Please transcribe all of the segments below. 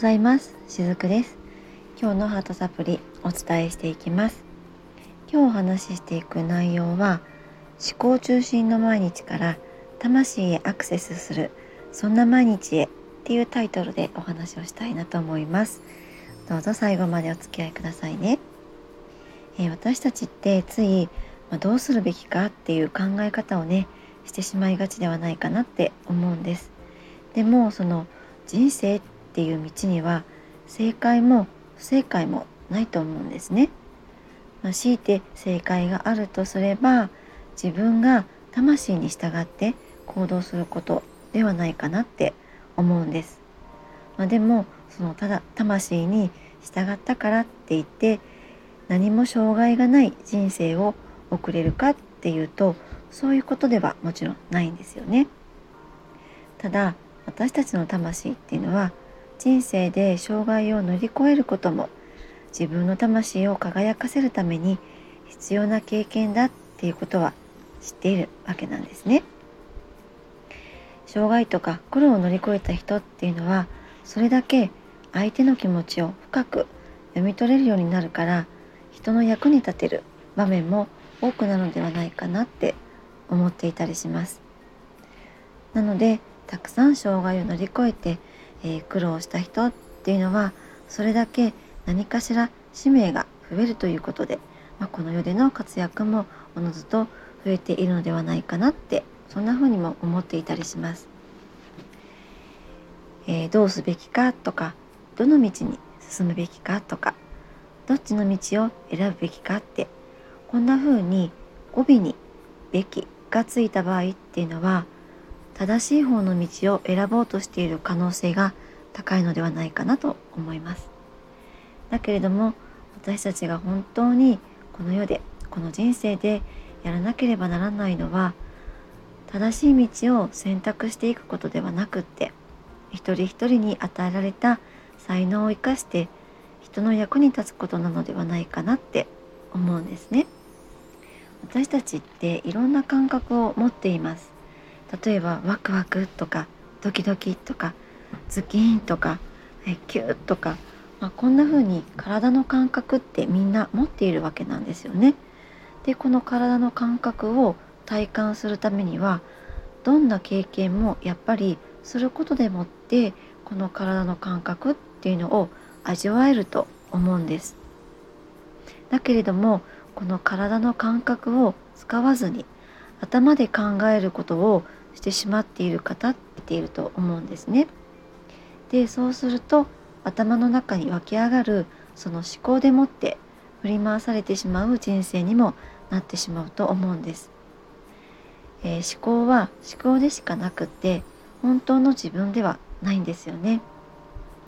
ざいます。しずくです。今日のハートサプリお伝えしていきます。今日お話ししていく内容は思考中心の毎日から魂へアクセスするそんな毎日へっていうタイトルでお話をしたいなと思います。どうぞ最後までお付き合いくださいね、えー、私たちってつい、まあ、どうするべきかっていう考え方をねしてしまいがちではないかなって思うんです。でもその人生っっていう道には正解も不正解もないと思うんですね。まあ、強いて正解があるとすれば自分が魂に従って行動することではないかなって思うんです。まあ、でもそのただ魂に従ったからって言って何も障害がない人生を送れるかっていうとそういうことではもちろんないんですよね。ただ私たちの魂っていうのは人生で障害を乗り越えることも自分の魂を輝かせるために必要な経験だっていうことは知っているわけなんですね。障害とか苦労を乗り越えた人っていうのはそれだけ相手の気持ちを深く読み取れるようになるから人の役に立てる場面も多くなるのではないかなって思っていたりします。なのでたくさん障害を乗り越えて、えー、苦労した人っていうのはそれだけ何かしら使命が増えるということで、まあ、この世での活躍もおのずと増えているのではないかなってそんな風にも思っていたりします。えー、どうすべきかとかどの道に進むべきかとかどっちの道を選ぶべきかってこんな風に語尾に「べき」がついた場合っていうのは正しい方の道を選ぼうとしている可能性が高いのではないかなと思います。だけれども私たちが本当にこの世でこの人生でやらなければならないのは正しい道を選択していくことではなくって一人一人に与えられた才能を生かして人の役に立つことなのではないかなって思うんですね。私たちっていろんな感覚を持っています。例えばワクワクとかドキドキとかズキーンとかえキューとか、まあ、こんな風に体の感覚ってみんな持っているわけなんですよね。でこの体の感覚を体感するためにはどんな経験もやっぱりすることでもってこの体の感覚っていうのを味わえると思うんです。だけれどもこの体の感覚を使わずに頭で考えることをしてしまっている方っていると思うんですね。でそうすると頭の中に湧き上がるその思考でもって振り回されてしまう人生にもなってしまうと思うんです。えー、思考は思考でしかなくって本当の自分ではないんですよね。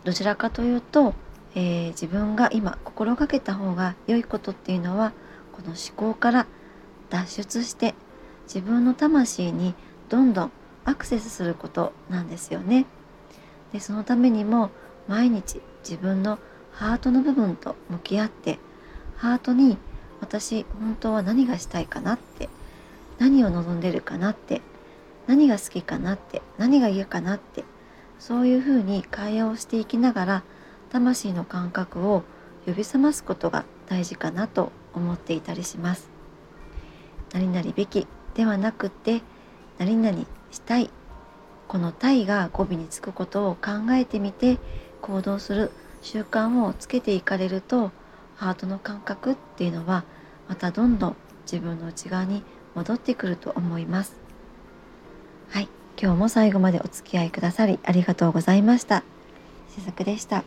どちらかというと、えー、自分が今心がけた方が良いことっていうのはこの思考から脱出して自分の魂にどんどんアクセスすることなんですよね。でそのためにも毎日自分のハートの部分と向き合ってハートに私本当は何がしたいかなって何を望んでるかなって何が好きかなって何が嫌かなってそういうふうに会話をしていきながら魂の感覚を呼び覚ますことが大事かなと思っていたりします。何々べきではなくて何々したい。この「たい」が語尾につくことを考えてみて行動する習慣をつけていかれるとハートの感覚っていうのはまたどんどん自分の内側に戻ってくると思います。はい。今日も最後までお付き合いくださりありがとうございました。しずくでした。